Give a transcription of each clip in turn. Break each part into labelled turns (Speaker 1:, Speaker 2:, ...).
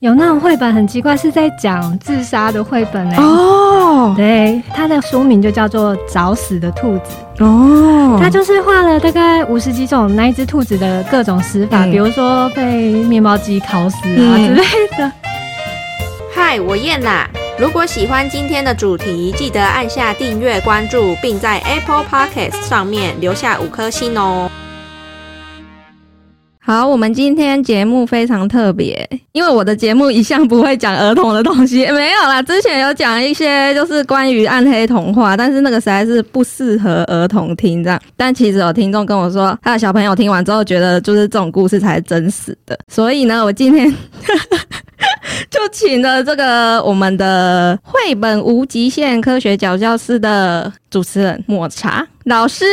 Speaker 1: 有那种绘本很奇怪，是在讲自杀的绘本哎。
Speaker 2: 哦
Speaker 1: 对，它的书名就叫做《找死的兔子》。
Speaker 2: 哦，
Speaker 1: 它就是画了大概五十几种那一只兔子的各种死法，
Speaker 2: 嗯
Speaker 1: 比如说被面包机烤死啊
Speaker 2: 嗯
Speaker 1: 之类的。
Speaker 3: 嗨，我燕啦！如果喜欢今天的主题，记得按下订阅、关注，并在 Apple Podcast 上面留下五颗星哦。
Speaker 2: 好，我们今天节目非常特别，因为我的节目一向不会讲儿童的东西，没有啦。之前有讲一些就是关于暗黑童话，但是那个实在是不适合儿童听这样。但其实有听众跟我说，他的小朋友听完之后觉得就是这种故事才是真实的，所以呢，我今天 就请了这个我们的绘本无极限科学角教室的主持人抹茶老师。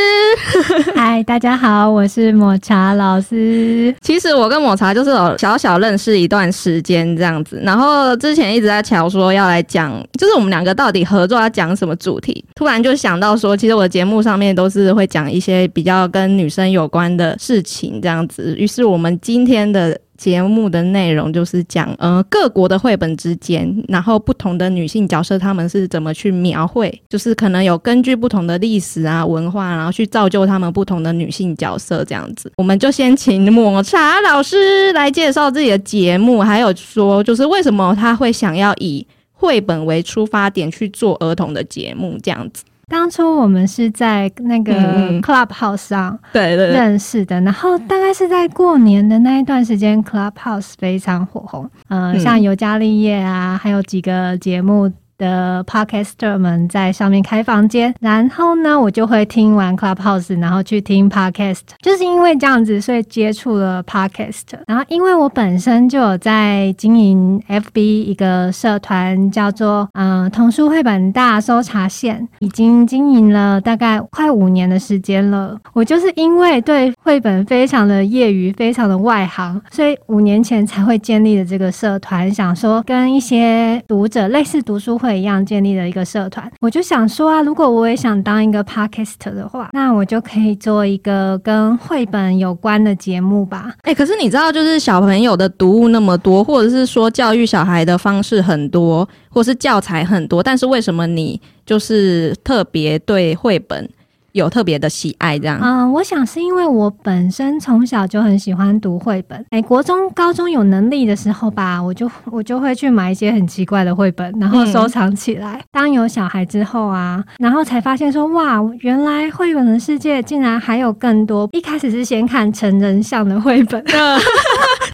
Speaker 1: 嗨，大家好，我是抹茶老师。
Speaker 2: 其实我跟抹茶就是有小小认识一段时间这样子，然后之前一直在瞧说要来讲，就是我们两个到底合作要讲什么主题，突然就想到说，其实我的节目上面都是会讲一些比较跟女生有关的事情这样子，于是我们今天的。节目的内容就是讲，呃，各国的绘本之间，然后不同的女性角色，她们是怎么去描绘，就是可能有根据不同的历史啊、文化，然后去造就她们不同的女性角色这样子。我们就先请抹茶老师来介绍自己的节目，还有说，就是为什么他会想要以绘本为出发点去做儿童的节目这样子。
Speaker 1: 当初我们是在那个 Clubhouse 上认识的，然后大概是在过年的那一段时间，Clubhouse 非常火红。呃，
Speaker 2: 嗯。
Speaker 1: 像尤加利叶啊，还有几个节目的 podcaster 们在上面开房间，然后呢，我就会听完 Clubhouse，然后去听 podcast，就是因为这样子，所以接触了 podcast。然后因为我本身就有在经营 FB 一个社团，叫做嗯、童书绘本大搜查线，已经经营了大概快五年的时间了。我就是因为对绘本非常的业余，非常的外行，所以五年前才会建立的这个社团，想说跟一些读者类似读书会一样建立的一个社团。我就想说啊，如果我也想当一个 podcast 的话，那我就可以做一个跟绘本有关的节目吧。
Speaker 2: 哎、可是你知道，就是小朋友的读物那么多，或者是说教育小孩的方式很多，或是教材很多，但是为什么你就是特别对绘本有特别的喜爱？这样，
Speaker 1: 嗯，我想是因为我本身从小就很喜欢读绘本。哎，国中、高中有能力的时候吧，我就我就会去买一些很奇怪的绘本，然后收藏起来。当有小孩之后啊，然后才发现说，哇，原来绘本的世界竟然还有更多。一开始是先看成人像的绘本，不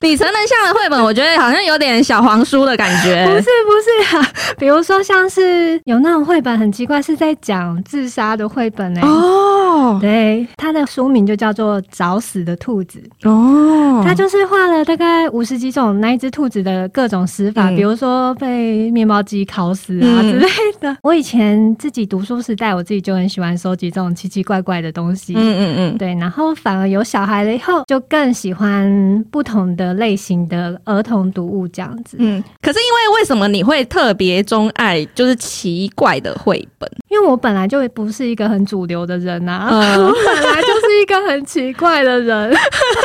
Speaker 1: 是
Speaker 2: 你成人像的绘本，我觉得好像有点小黄书的感觉。
Speaker 1: 不是不是啊，比如说像是有那种绘本很奇怪，是在讲自杀的绘本哎、
Speaker 2: 哦
Speaker 1: 对，他的书名就叫做《找死的兔子》。
Speaker 2: 哦，
Speaker 1: 他就是画了大概五十几种那一只兔子的各种死法，
Speaker 2: 嗯
Speaker 1: 比如说被面包机烤死啊
Speaker 2: 嗯
Speaker 1: 之类的。我以前自己读书时代，我自己就很喜欢收集这种奇奇怪怪的东西。
Speaker 2: 嗯嗯嗯，
Speaker 1: 对，然后反而有小孩了以后，就更喜欢不同的类型的儿童读物这样子。
Speaker 2: 嗯，可是因为为什么你会特别钟爱就是奇怪的绘本？
Speaker 1: 因为我本来就不是一个很主流的人啊，
Speaker 2: 嗯
Speaker 1: 我 本来就是一个很奇怪的人。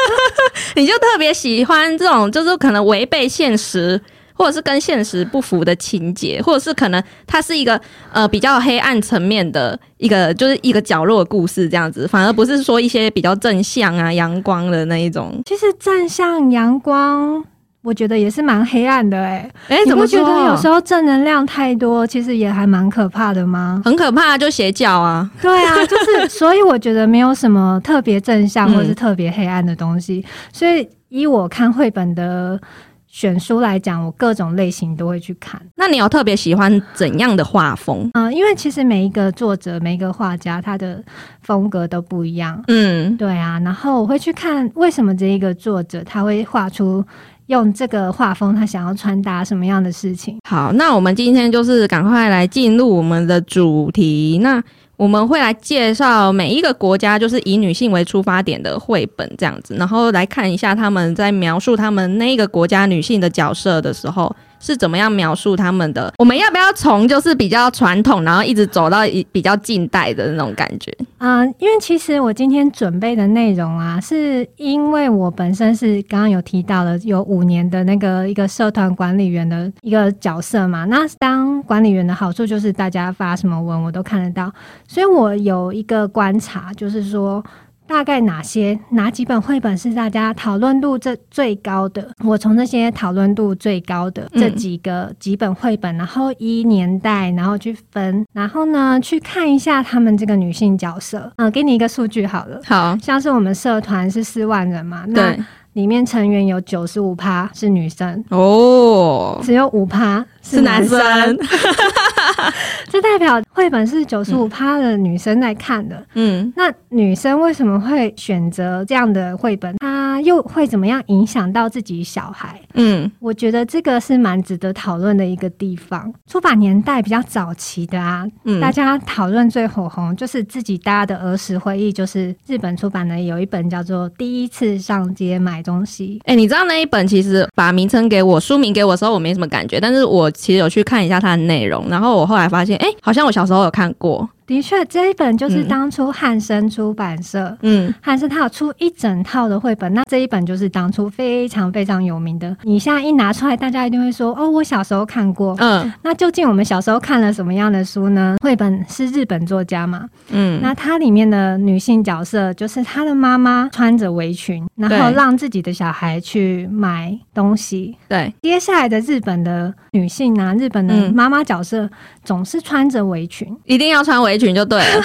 Speaker 2: 你就特别喜欢这种，就是可能违背现实，或者是跟现实不符的情节，或者是可能它是一个呃比较黑暗层面的一个，就是一个角落的故事这样子，反而不是说一些比较正向啊、阳光的那一种。
Speaker 1: 其实正向阳光。我觉得也是蛮黑暗的哎、
Speaker 2: 哎、
Speaker 1: 你
Speaker 2: 怎么
Speaker 1: 不觉得有时
Speaker 2: 候
Speaker 1: 候正能量太多，其实也还蛮可怕的吗？
Speaker 2: 很可怕？就邪教啊，
Speaker 1: 对啊，就是所以我觉得没有什么特别正向
Speaker 2: 嗯
Speaker 1: 或是特别黑暗的东西。所以以我看绘本的选书来讲，我各种类型都会去看。
Speaker 2: 那你有特别喜欢怎样的画风？
Speaker 1: 嗯、因为其实每一个作者、每一个画家，他的风格都不一样。
Speaker 2: 嗯，
Speaker 1: 对啊，然后我会去看为什么这一个作者他会画出用这个画风，他想要传达什么样的事情。
Speaker 2: 好，那我们今天就是赶快来进入我们的主题。那我们会来介绍每一个国家，就是以女性为出发点的绘本这样子，然后来看一下他们在描述他们那个国家女性的角色的时候，是怎么样描述他们的？我们要不要从就是比较传统，然后一直走到一比较近代的那种感觉？
Speaker 1: 嗯、因为其实我今天准备的内容啊，是因为我本身是刚刚有提到了有五年的那个一个社团管理员的一个角色嘛。那当管理员的好处就是大家发什么文我都看得到，所以我有一个观察，就是说。大概哪些哪几本绘本是大家讨论度这最高的？我从这些讨论度最高的
Speaker 2: 嗯。
Speaker 1: 这几个几本绘本，然后依年代，然后去分，然后呢去看一下他们这个女性角色。嗯、给你一个数据好了，
Speaker 2: 好，
Speaker 1: 像是我们社团是四万人嘛，那
Speaker 2: 对，
Speaker 1: 里面成员有九十五趴是女生，
Speaker 2: 哦，
Speaker 1: 只有五趴
Speaker 2: 是男生，
Speaker 1: 这代表绘本是九十五趴的女生在看的。
Speaker 2: 嗯
Speaker 1: 那女生为什么会选择这样的绘本？她又会怎么样影响到自己小孩？
Speaker 2: 嗯
Speaker 1: 我觉得这个是蛮值得讨论的一个地方。出版年代比较早期的啊，
Speaker 2: 嗯，
Speaker 1: 大家讨论最火红就是自己搭的儿时回忆，就是日本出版的有一本叫做《第一次上街买东西》。
Speaker 2: 哎、你知道那一本其实把名称给我，书名给我的时候，我没什么感觉，但是我其实有去看一下它的内容，然后我后来发现，哎、好像我小时候有看过，
Speaker 1: 的确，这一本就是
Speaker 2: 嗯
Speaker 1: 当初汉生出版社。
Speaker 2: 嗯
Speaker 1: 汉生他有出一整套的绘本，那这一本就是当初非常非常有名的。你现在一拿出来，大家一定会说：“哦，我小时候看过。
Speaker 2: 嗯
Speaker 1: 那究竟我们小时候看了什么样的书呢？绘本是日本作家嘛？
Speaker 2: 嗯，
Speaker 1: 那它里面的女性角色就是她的妈妈穿着围裙，然后让自己的小孩去买东西。
Speaker 2: 对，
Speaker 1: 接下来的日本的女性啊，日本的
Speaker 2: 嗯
Speaker 1: 妈妈角色总是穿着围裙，
Speaker 2: 一定要穿围裙就对了，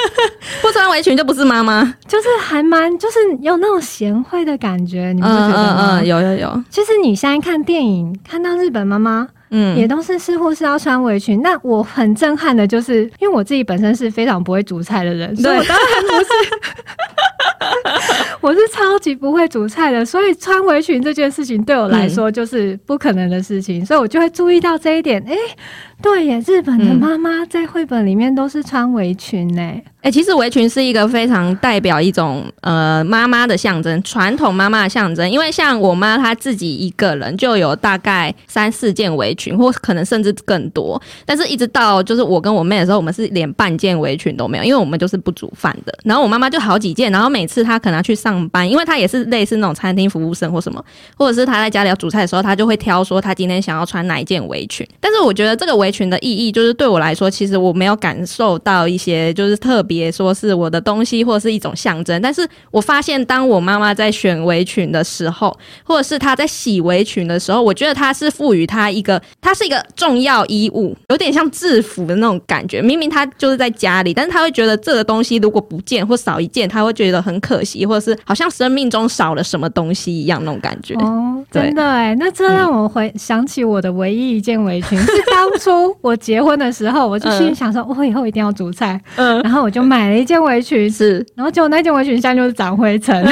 Speaker 2: 不穿围裙就不是妈妈。
Speaker 1: 就是还蛮就是有那种贤惠的感觉，你
Speaker 2: 嗯
Speaker 1: 不觉得吗？
Speaker 2: 嗯嗯，有有有，
Speaker 1: 其实你现在看电影，看到日本妈妈
Speaker 2: 嗯，
Speaker 1: 也都是似乎是要穿围裙。那我很震撼的就是，因为我自己本身是非常不会煮菜的人，所以我当然不是，我是超级不会煮菜的，所以穿围裙这件事情对我来说就是不可能的事情，所以我就会注意到这一点。诶，对耶，日本的
Speaker 2: 嗯
Speaker 1: 妈妈在绘本里面都是穿围裙呢。
Speaker 2: 哎、其实围裙是一个非常代表一种呃妈妈的象征，传统妈妈的象征。因为像我妈她自己一个人就有大概三四件围裙，或可能甚至更多。但是一直到就是我跟我妹的时候，我们是连半件围裙都没有，因为我们就是不煮饭的。然后我妈妈就好几件，然后每次她可能要去上班，因为她也是类似那种餐厅服务生或什么，或者是她在家里要煮菜的时候，她就会挑说她今天想要穿哪一件围裙。但是我觉得这个围裙的意义，就是对我来说，其实我没有感受到一些就是特别说是我的东西或是一种象征。但是我发现，当我妈妈在选围裙的时候，或者是她在洗围裙的时候，我觉得她是赋予她一个，它是一个重要衣物，有点像制服的那种感觉。明明她就是在家里，但是她会觉得这个东西如果不见或少一件，她会觉得很可惜，或者是好像生命中少了什么东西一样那种感觉。
Speaker 1: 哦，真的哎，那这让我回想起我的唯一一件围裙，是当初我结婚的时候，我就心里想说，我以后一定要煮菜，
Speaker 2: 嗯，
Speaker 1: 然后我就买了一件围裙，
Speaker 2: 是。
Speaker 1: 然后结果那件围裙现在就是长灰尘，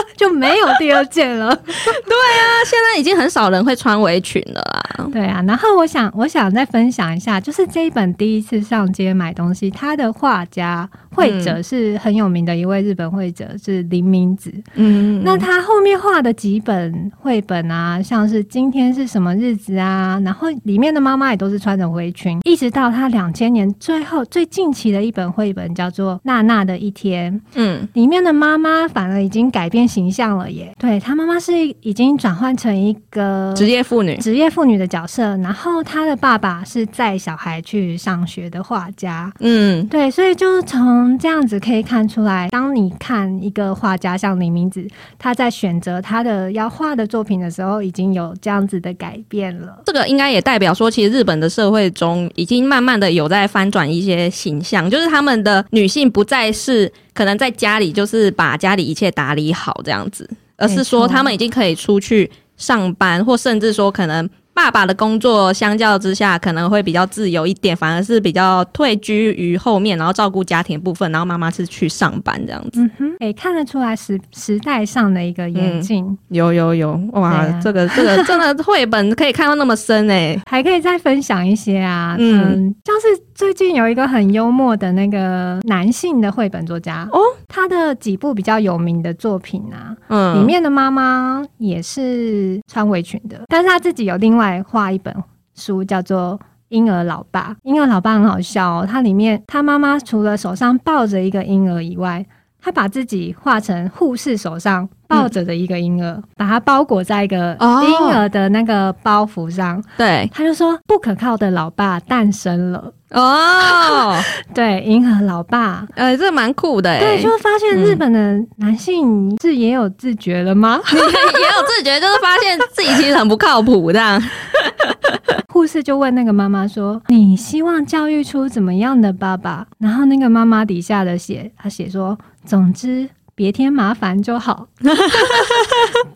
Speaker 1: 就没有第二件了。
Speaker 2: 对啊现在已经很少人会穿围裙了啦。
Speaker 1: 对啊，然后我想，我想再分享一下，就是这一本第一次上街买东西，他的画家绘者是很有名的一位日本绘者，是林明子。
Speaker 2: 嗯
Speaker 1: 那他后面画的几本绘本啊，像是今天是什么日子啊，然后里面的妈妈也都是穿着围裙，一直到他两千年最后最近期的一本绘本叫做《娜娜的一天》，
Speaker 2: 嗯
Speaker 1: 里面的妈妈反而已经改变形象了耶。对他妈妈是已经转换成一个
Speaker 2: 职业妇女，
Speaker 1: 职业妇女的角色，然后他的爸爸是载小孩去上学的画家。
Speaker 2: 嗯
Speaker 1: 对，所以就从这样子可以看出来，当你看一个画家像李明子，他在选择他的要画的作品的时候，已经有这样子的改变了。
Speaker 2: 这个应该也代表说，其实日本的社会中已经慢慢的有在翻转一些形象，就是他们的女性不再是可能在家里就是把家里一切打理好这样子，而是说他们已经可以出去上班，或甚至说可能。爸爸的工作相较之下可能会比较自由一点，反而是比较退居于后面，然后照顾家庭部分，然后妈妈是去上班这样子。
Speaker 1: 嗯哼，可以看得出来时时代上的一个演进。
Speaker 2: 有有有，哇，
Speaker 1: 啊
Speaker 2: 这个这个 真的绘本可以看到那么深哎、
Speaker 1: 还可以再分享一些啊，
Speaker 2: 嗯
Speaker 1: 嗯，像是最近有一个很幽默的那个男性的绘本作家
Speaker 2: 哦，
Speaker 1: 他的几部比较有名的作品啊，
Speaker 2: 嗯
Speaker 1: 里面的妈妈也是穿围裙的，但是他自己有另外在画一本书，叫做《婴儿老爸》。婴儿老爸很好笑哦，它里面他妈妈除了手上抱着一个婴儿以外，他把自己画成护士手上抱着的一个婴儿，把它包裹在一个
Speaker 2: 哦
Speaker 1: 婴儿的那个包袱上。
Speaker 2: 对
Speaker 1: 他就说，不可靠的老爸诞生了。
Speaker 2: 哦，
Speaker 1: 对，婴儿老爸。
Speaker 2: 呃，这蛮酷的哎，
Speaker 1: 对，就发现日本的男性是也有自觉了吗？
Speaker 2: 也有自觉，就是发现自己其实很不靠谱这样。
Speaker 1: 护士就问那个妈妈说：“你希望教育出怎么样的爸爸？”然后那个妈妈底下的写，他写说：“总之别添麻烦就好。”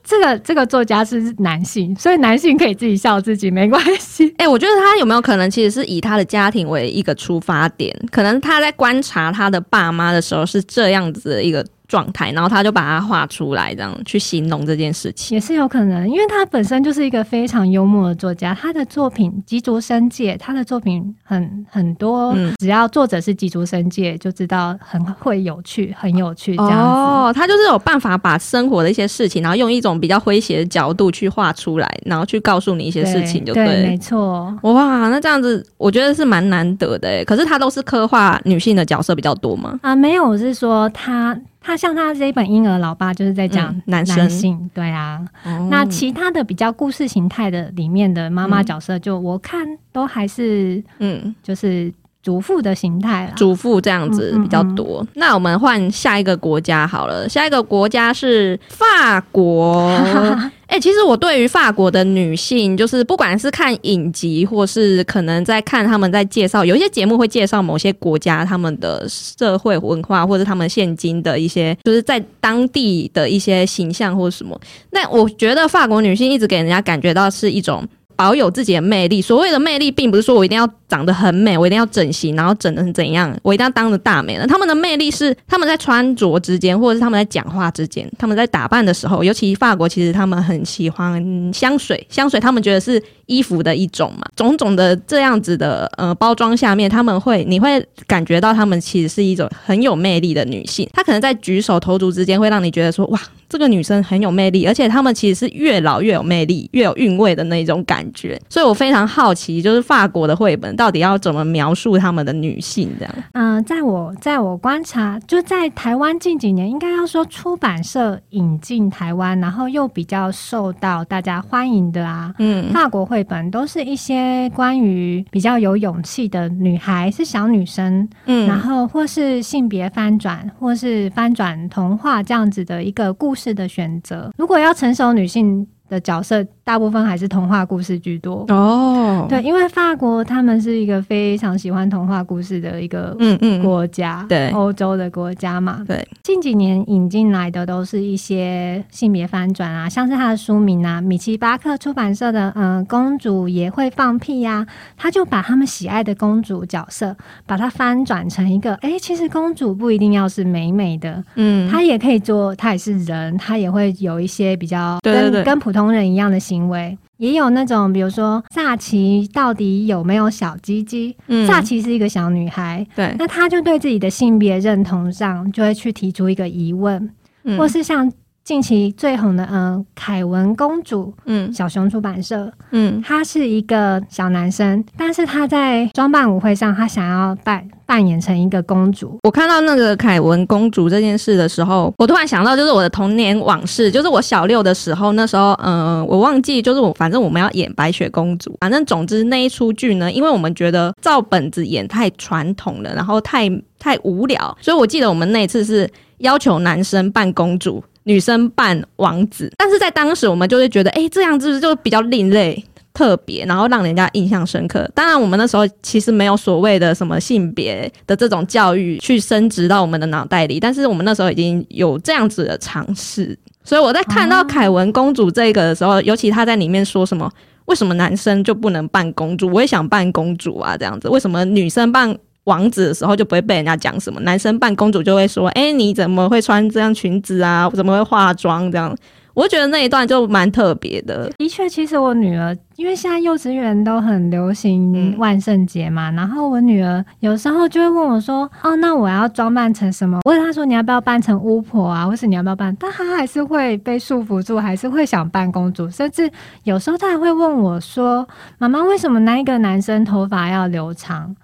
Speaker 1: 这个这个作家是男性，所以男性可以自己笑自己没关系。
Speaker 2: 哎、我觉得他有没有可能其实是以他的家庭为一个出发点，可能他在观察他的爸妈的时候是这样子的一个状态，然后他就把它画出来，这样去形容这件事情。
Speaker 1: 也是有可能，因为他本身就是一个非常幽默的作家，他的作品吉竹生介，他的作品很很多，
Speaker 2: 嗯
Speaker 1: 只要作者是吉竹生介，就知道很会有趣，很有趣这样子。
Speaker 2: 哦，他就是有办法把生活的一些事情，然后用一种比较诙谐的角度去画出来，然后去告诉你一些事情，就
Speaker 1: 对，
Speaker 2: 对了
Speaker 1: 没错。
Speaker 2: 哇，那这样子我觉得是蛮难得的诶。可是他都是刻画女性的角色比较多吗？
Speaker 1: 啊，没有，我是说他他像他这一本《婴儿老爸》就是在讲
Speaker 2: 嗯男生。
Speaker 1: 男性，对啊。
Speaker 2: 哦。
Speaker 1: 那其他的比较故事形态的里面的妈妈
Speaker 2: 嗯。
Speaker 1: 角色，就我看都还是
Speaker 2: 嗯，
Speaker 1: 就是主妇的形态啦。
Speaker 2: 主妇这样子比较多。那我们换下一个国家好了，下一个国家是法国。哎、其实我对于法国的女性，就是不管是看影集，或是可能在看他们在介绍，有一些节目会介绍某些国家他们的社会文化，或者他们现今的一些，就是在当地的一些形象或者什么。那我觉得法国女性一直给人家感觉到是一种。保有自己的魅力，所谓的魅力，并不是说我一定要长得很美，我一定要整形，然后整成怎样，我一定要当着大美人。他们的魅力是他们在穿着之间，或者是他们在讲话之间，他们在打扮的时候，尤其法国，其实他们很喜欢香水，香水他们觉得是衣服的一种嘛。种种的这样子的呃包装下面，他们会你会感觉到他们其实是一种很有魅力的女性。她可能在举手投足之间，会让你觉得说哇，这个女生很有魅力，而且她们其实是越老越有魅力、越有韵味的那种感觉。所以我非常好奇，就是法国的绘本到底要怎么描述他们的女性这样。
Speaker 1: 嗯、在我在我观察，就在台湾近几年，应该要说出版社引进台湾，然后又比较受到大家欢迎的啊。
Speaker 2: 嗯
Speaker 1: 法国绘本都是一些关于比较有勇气的女孩，是小女生，嗯然
Speaker 2: 嗯
Speaker 1: 后或是性别翻转，或是翻转童话这样子的一个故事的选择。如果要成熟女性的角色，大部分还是童话故事居多。
Speaker 2: 哦，
Speaker 1: 对，因为法国他们是一个非常喜欢童话故事的一个
Speaker 2: 嗯嗯，
Speaker 1: 国家，
Speaker 2: 对。
Speaker 1: 欧洲的国家嘛。
Speaker 2: 对，
Speaker 1: 近几年引进来的都是一些性别翻转啊，像是他的书名啊，米奇巴克出版社的嗯、呃公主也会放屁呀、他就把他们喜爱的公主角色，把它翻转成一个，哎、其实公主不一定要是美美的，
Speaker 2: 嗯，
Speaker 1: 她也可以做，她也是人，她也会有一些比较跟
Speaker 2: 对对对。
Speaker 1: 跟普通人一样的行为。也有那种，比如说萨奇到底有没有小鸡鸡？
Speaker 2: 嗯
Speaker 1: 萨奇是一个小女孩，
Speaker 2: 对，
Speaker 1: 那她就对自己的性别认同上就会去提出一个疑问，
Speaker 2: 嗯
Speaker 1: 或是像近期最红的，嗯、凯文公主，
Speaker 2: 嗯
Speaker 1: 小熊出版社，
Speaker 2: 嗯
Speaker 1: 他是一个小男生，但是他在装扮舞会上，他想要扮扮演成一个公主。
Speaker 2: 我看到那个凯文公主这件事的时候，我突然想到，就是我的童年往事，就是我小六的时候，那时候，嗯、我忘记，就是我反正我们要演白雪公主，反正总之那一出剧呢，因为我们觉得照本子演太传统了，然后太太无聊，所以我记得我们那一次是要求男生扮公主。女生扮王子，但是在当时我们就会觉得，哎、这样子就比较另类。特别，然后让人家印象深刻。当然，我们那时候其实没有所谓的什么性别的这种教育去升植到我们的脑袋里，但是我们那时候已经有这样子的尝试。所以我在看到凯文公主这个的时候，尤其她在里面说什么，为什么男生就不能扮公主？我也想扮公主啊，这样子，为什么女生扮？王子的时候就不会被人家讲什么，男生扮公主就会说：“哎、你怎么会穿这样裙子啊？怎么会化妆？”这样，我觉得那一段就蛮特别的。
Speaker 1: 的确，其实我女儿，因为现在幼稚园都很流行
Speaker 2: 嗯
Speaker 1: 万圣节嘛，然后我女儿有时候就会问我说：“哦，那我要装扮成什么？”我问她说：“你要不要扮成巫婆啊，或是你要不要扮？”但她还是会被束缚住，还是会想扮公主，甚至有时候她还会问我说：“妈妈，为什么那一个男生头发要留长？”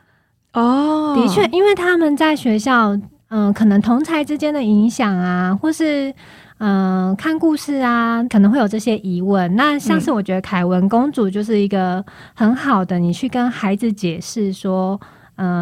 Speaker 2: 哦
Speaker 1: 的确，，因为他们在学校，嗯、可能同才之间的影响啊，或是嗯、看故事啊，可能会有这些疑问。那像是我觉得凯文公主就是一个很好的，你去跟孩子解释说。嗯，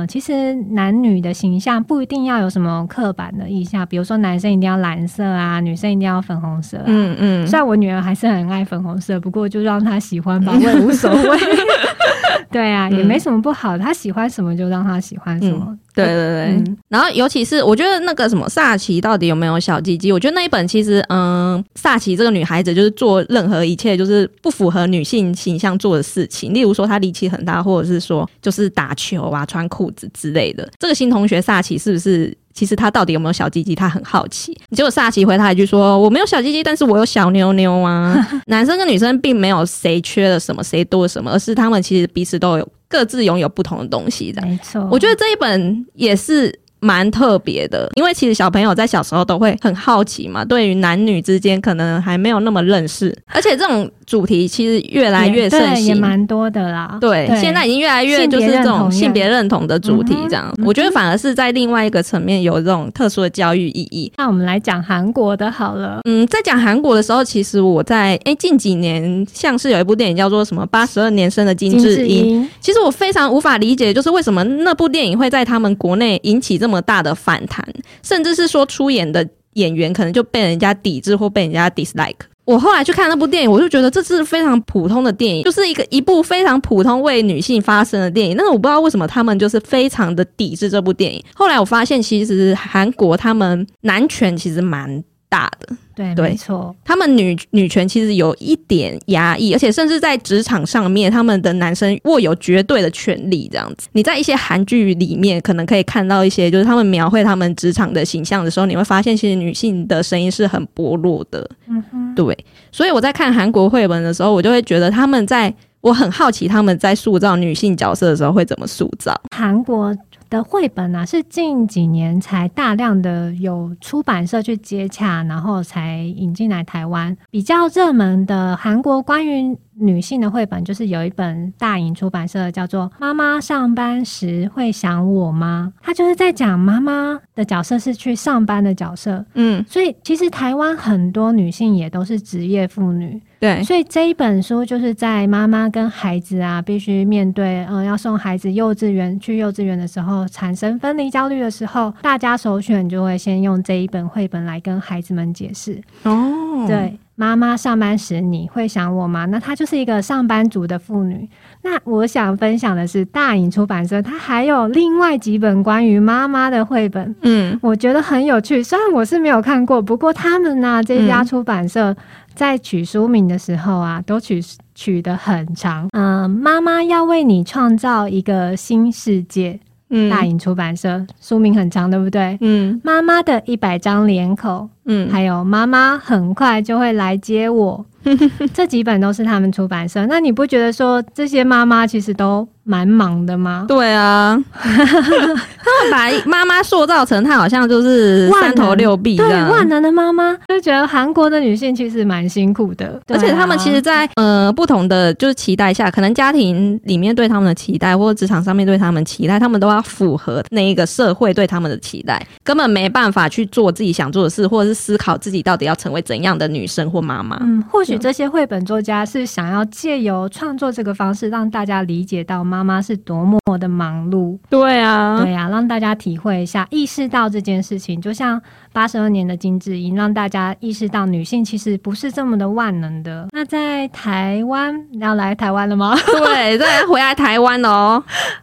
Speaker 1: 其实男女的形象不一定要有什么刻板的印象，比如说男生一定要蓝色啊，女生一定要粉红色、啊。
Speaker 2: 嗯嗯，
Speaker 1: 虽然我女儿还是很爱粉红色，不过就让她喜欢吧，我也无所谓。对啊，也没什么不好，她喜欢什么就让她喜欢什么。
Speaker 2: 对对对，
Speaker 1: 嗯
Speaker 2: 然后尤其是我觉得那个什么萨奇到底有没有小鸡鸡？我觉得那一本其实，嗯，萨奇这个女孩子就是做任何一切就是不符合女性形象做的事情，例如说她力气很大，或者是说就是打球啊、穿裤子之类的。这个新同学萨奇是不是？其实他到底有没有小鸡鸡？他很好奇。结果萨奇回他一句说：“我没有小鸡鸡，但是我有小妞妞啊。”男生跟女生并没有谁缺了什么，谁多了什么，而是他们其实彼此都有各自拥有不同的东西的。
Speaker 1: 没错，
Speaker 2: 我觉得这一本也是蛮特别的，因为其实小朋友在小时候都会很好奇嘛，对于男女之间可能还没有那么认识，而且这种主题其实越来越盛
Speaker 1: 行也
Speaker 2: 行。
Speaker 1: 蛮多的啦。
Speaker 2: 对，现在已经越来越就是这种性别认同的主题这样，
Speaker 1: 嗯
Speaker 2: 我觉得反而是在另外一个层面有这种特殊的教育意义。
Speaker 1: 那我们来讲韩国的好了。
Speaker 2: 嗯，在讲韩国的时候，其实我在诶近几年像是有一部电影叫做什么《八十二年生的金智英》，
Speaker 1: 英，
Speaker 2: 其实我非常无法理解，就是为什么那部电影会在他们国内引起这么大的反弹，甚至是说出演的演员可能就被人家抵制或被人家 dislike。我后来去看那部电影，我就觉得这是非常普通的电影，就是一个一部非常普通为女性发声的电影。但是我不知道为什么他们就是非常的抵制这部电影。后来我发现，其实韩国他们男权其实蛮大的，
Speaker 1: 对，
Speaker 2: 对
Speaker 1: 没错，
Speaker 2: 他们女女权其实有一点压抑，而且甚至在职场上面，他们的男生握有绝对的权利。这样子，你在一些韩剧里面可能可以看到一些，就是他们描绘他们职场的形象的时候，你会发现其实女性的声音是很薄弱的。
Speaker 1: 嗯哼，
Speaker 2: 对，所以我在看韩国绘本的时候，我就会觉得他们在。我很好奇他们在塑造女性角色的时候会怎么塑造。
Speaker 1: 韩国的绘本啊，是近几年才大量的有出版社去接洽，然后才引进来台湾。比较热门的韩国关于女性的绘本，就是有一本大影出版社叫做《妈妈上班时会想我吗》，它就是在讲妈妈的角色是去上班的角色。
Speaker 2: 嗯，
Speaker 1: 所以其实台湾很多女性也都是职业妇女，
Speaker 2: 对，
Speaker 1: 所以这一本书就是在妈妈跟孩子啊，必须面对嗯、呃要送孩子幼稚园去幼稚园的时候，产生分离焦虑的时候，大家首选就会先用这一本绘本来跟孩子们解释。
Speaker 2: 哦，
Speaker 1: 对，妈妈上班时你会想我吗？那她就是一个上班族的妇女。那我想分享的是大影出版社，它还有另外几本关于妈妈的绘本。
Speaker 2: 嗯
Speaker 1: 我觉得很有趣，虽然我是没有看过，不过他们呢、这家
Speaker 2: 嗯
Speaker 1: 出版社在取书名的时候啊，都取取得很长。嗯、妈妈要为你创造一个新世界。
Speaker 2: 嗯
Speaker 1: 大影出版社书名很长，对不对？
Speaker 2: 嗯
Speaker 1: 妈妈的一百张脸孔，
Speaker 2: 嗯，
Speaker 1: 还有妈妈很快就会来接我，这几本都是他们出版社。那你不觉得说这些妈妈其实都蛮忙的吗？
Speaker 2: 对啊，他们把妈妈塑造成她好像就是三头六臂这
Speaker 1: 对，万能的妈妈。就觉得韩国的女性其实蛮辛苦的，
Speaker 2: 而且他们其实在，呃不同的就是期待下，可能家庭里面对他们的期待，或者职场上面对他们期待，他们都要符合那一个社会对他们的期待，根本没办法去做自己想做的事，或者是思考自己到底要成为怎样的女生或妈妈。
Speaker 1: 嗯，或许这些绘本作家是想要借由创作这个方式，让大家理解到妈妈是多么的忙碌。
Speaker 2: 对啊，
Speaker 1: 对啊、让大家体会一下，意识到这件事情。就像八十二年的金智英，让大家意识到女性其实不是这么的万能的。那在台湾，你要来台湾了吗？
Speaker 2: 对，再来回来台湾哦，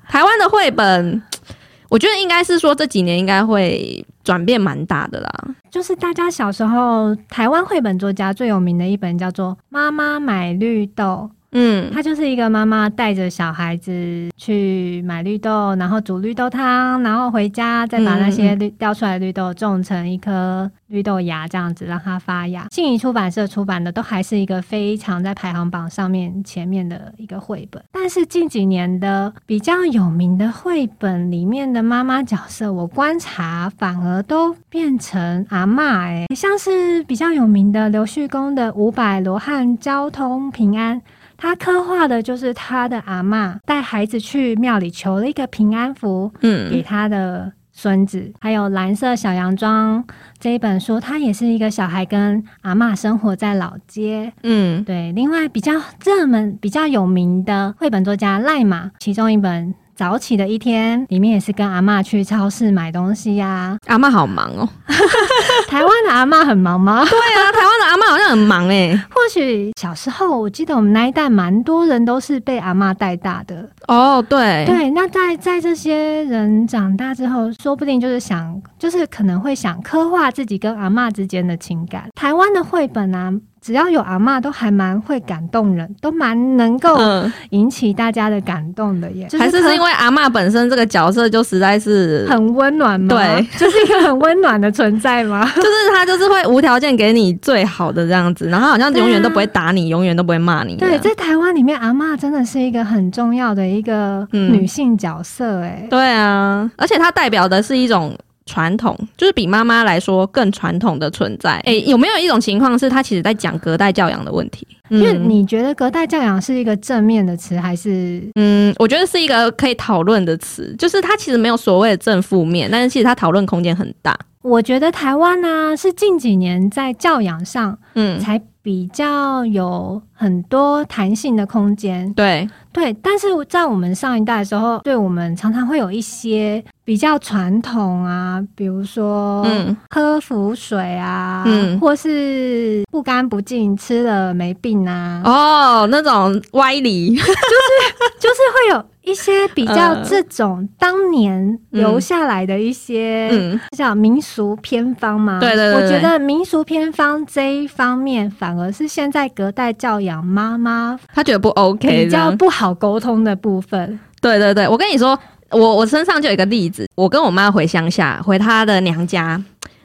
Speaker 2: 台湾的绘本，我觉得应该是说这几年应该会转变蛮大的啦。
Speaker 1: 就是大家小时候，台湾绘本作家最有名的一本叫做《妈妈买绿豆》。
Speaker 2: 嗯
Speaker 1: 它就是一个妈妈带着小孩子去买绿豆，然后煮绿豆汤，然后回家再把那些绿掉出来的绿豆种成一颗绿豆芽，这样子让它发芽。信宜出版社出版的都还是一个非常在排行榜上面前面的一个绘本，但是近几年的比较有名的绘本里面的妈妈角色，我观察反而都变成阿嬷哎、像是比较有名的刘旭公的五百罗汉交通平安。他刻画的就是他的阿嬷带孩子去庙里求了一个平安符嗯。给
Speaker 2: 嗯
Speaker 1: 他的孙子，还有《蓝色小洋装》这一本书，他也是一个小孩跟阿嬷生活在老街。
Speaker 2: 嗯。
Speaker 1: 对，另外比较热门、比较有名的绘本作家赖马，其中一本《早起的一天》里面也是跟阿嬷去超市买东西呀、
Speaker 2: 阿妈好忙哦。
Speaker 1: 台湾的阿嬷很忙吗？
Speaker 2: 对啊，台湾的阿妈好像很忙哎。
Speaker 1: 或许小时候，我记得我们那一代蛮多人都是被阿嬷带大的。
Speaker 2: 哦，对，
Speaker 1: 对，那在在这些人长大之后，说不定就是想，就是可能会想刻画自己跟阿嬷之间的情感。台湾的绘本啊，只要有阿嬷，都还蛮会感动人，都蛮能够
Speaker 2: 嗯，
Speaker 1: 引起大家的感动的耶。
Speaker 2: 还是是因
Speaker 1: 为
Speaker 2: 为阿妈本身这个角色就实在是，
Speaker 1: 很温暖吗？
Speaker 2: 对，
Speaker 1: 就是一个很温暖的存在吗？
Speaker 2: 就是他就是会无条件给你最好的这样子，然后好像永远都不会打你，永远都不会骂你
Speaker 1: 对，在台湾里面，阿嬷真的是一个很重要的一个
Speaker 2: 嗯。
Speaker 1: 女性角色，哎、
Speaker 2: 对啊，而且她代表的是一种传统，就是比妈妈来说更传统的存在。诶，有没有一种情况是他其实在讲隔代教养的问题？
Speaker 1: 因为
Speaker 2: 嗯
Speaker 1: 你觉得隔代教养是一个正面的词，还是
Speaker 2: 嗯，我觉得是一个可以讨论的词，就是它其实没有所谓的正负面，但是其实它讨论空间很大。
Speaker 1: 我觉得台湾呢、是近几年在教养上
Speaker 2: 嗯，
Speaker 1: 才比较有很多弹性的空间。
Speaker 2: 对，
Speaker 1: 对，但是在我们上一代的时候，对我们常常会有一些比较传统啊，比如说
Speaker 2: 嗯。
Speaker 1: 喝符水啊，
Speaker 2: 嗯。
Speaker 1: 或是不干不净吃了没病啊，
Speaker 2: 哦，那种歪理，
Speaker 1: 就是会有一些比较
Speaker 2: 嗯
Speaker 1: 这种当年留下来的一些。
Speaker 2: 嗯，
Speaker 1: 叫民俗偏方嘛？
Speaker 2: 对对
Speaker 1: 我觉得民俗偏方这一方面，反而是现在隔代教养妈妈
Speaker 2: 她觉得不 OK，
Speaker 1: 比较不好沟通的部分。
Speaker 2: 对对对，我跟你说，我我身上就有一个例子，我跟我妈回乡下，回她的娘家。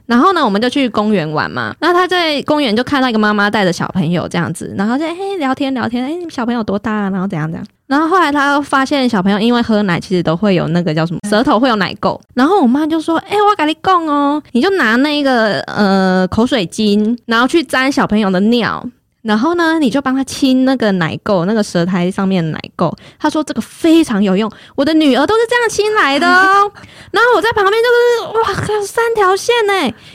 Speaker 2: 然后呢，我们就去公园玩嘛。然后她在公园就看到一个妈妈带着小朋友这样子，然后就嘿聊天聊天，哎，你们小朋友多大、啊？然后怎样怎样。然后后来她发现小朋友因为喝奶，其实都会有那个叫什么舌头会有奶垢。然后我妈就说：“哎、我跟你供哦，你就拿那个呃口水巾，然后去沾小朋友的尿。”然后呢，你就帮他清那个奶垢，那个舌苔上面的奶垢。他说这个非常有用，我的女儿都是这样清来的哦。然后我在旁边就是哇，靠三条线呢。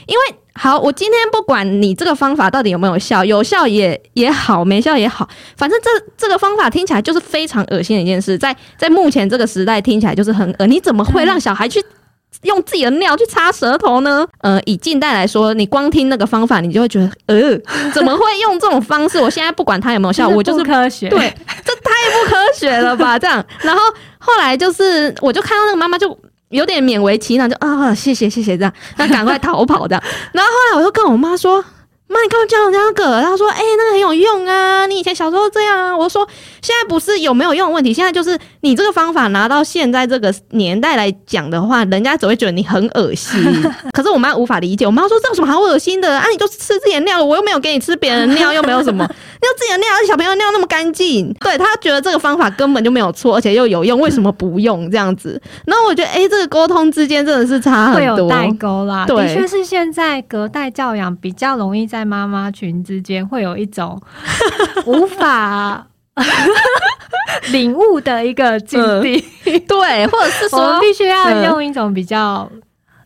Speaker 2: 因为好，我今天不管你这个方法到底有没有效，有效也也好，没效也好，反正这这个方法听起来就是非常恶心的一件事，在在目前这个时代听起来就是很恶。你怎么会让小孩去？用自己的尿去擦舌头呢？呃，以近代来说，你光听那个方法，你就会觉得，呃，怎么会用这种方式？我现在不管它有没有效，我就是
Speaker 1: 不科学。
Speaker 2: 对，这太不科学了吧？这样，然后后来就是，我就看到那个妈妈就有点勉为其难，就啊，谢谢谢谢这样，那赶快逃跑的。然后后来我就跟我妈说。妈，你干嘛教人家那个？他说：“哎、那个很有用啊，你以前小时候这样啊。”我说：“现在不是有没有用的问题，现在就是你这个方法拿到现在这个年代来讲的话，人家只会觉得你很恶心。可是我妈无法理解，我妈说：“这有什么好恶心的啊？你就吃自己的尿，我又没有给你吃别人的尿，又没有什么。”要自己的尿，而且小朋友尿那么干净，对他觉得这个方法根本就没有错，而且又有用，为什么不用这样子？然后我觉得，哎、这个沟通之间真的是差很多。
Speaker 1: 会有代沟啦，
Speaker 2: 对
Speaker 1: 的确是现在隔代教养比较容易在妈妈群之间会有一种 无法 领悟的一个境地，
Speaker 2: 对，或者是
Speaker 1: 我们
Speaker 2: 说，
Speaker 1: 必须要
Speaker 2: 嗯。
Speaker 1: 用一种比较